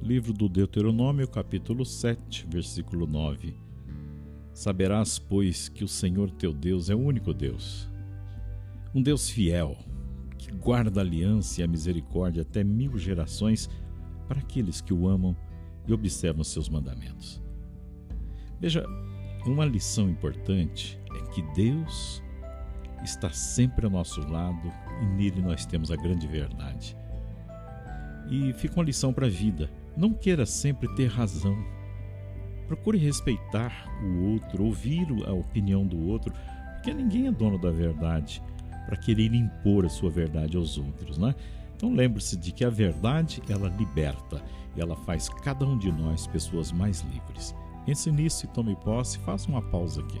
Livro do Deuteronômio, capítulo 7, versículo 9. Saberás, pois, que o Senhor teu Deus é o único Deus, um Deus fiel, que guarda a aliança e a misericórdia até mil gerações para aqueles que o amam e observam seus mandamentos. Veja, uma lição importante é que Deus está sempre ao nosso lado e nele nós temos a grande verdade. E fica uma lição para a vida não queira sempre ter razão. Procure respeitar o outro, ouvir a opinião do outro, porque ninguém é dono da verdade para querer impor a sua verdade aos outros, né? Então lembre-se de que a verdade ela liberta ela faz cada um de nós pessoas mais livres. Pense nisso e tome posse, faça uma pausa aqui.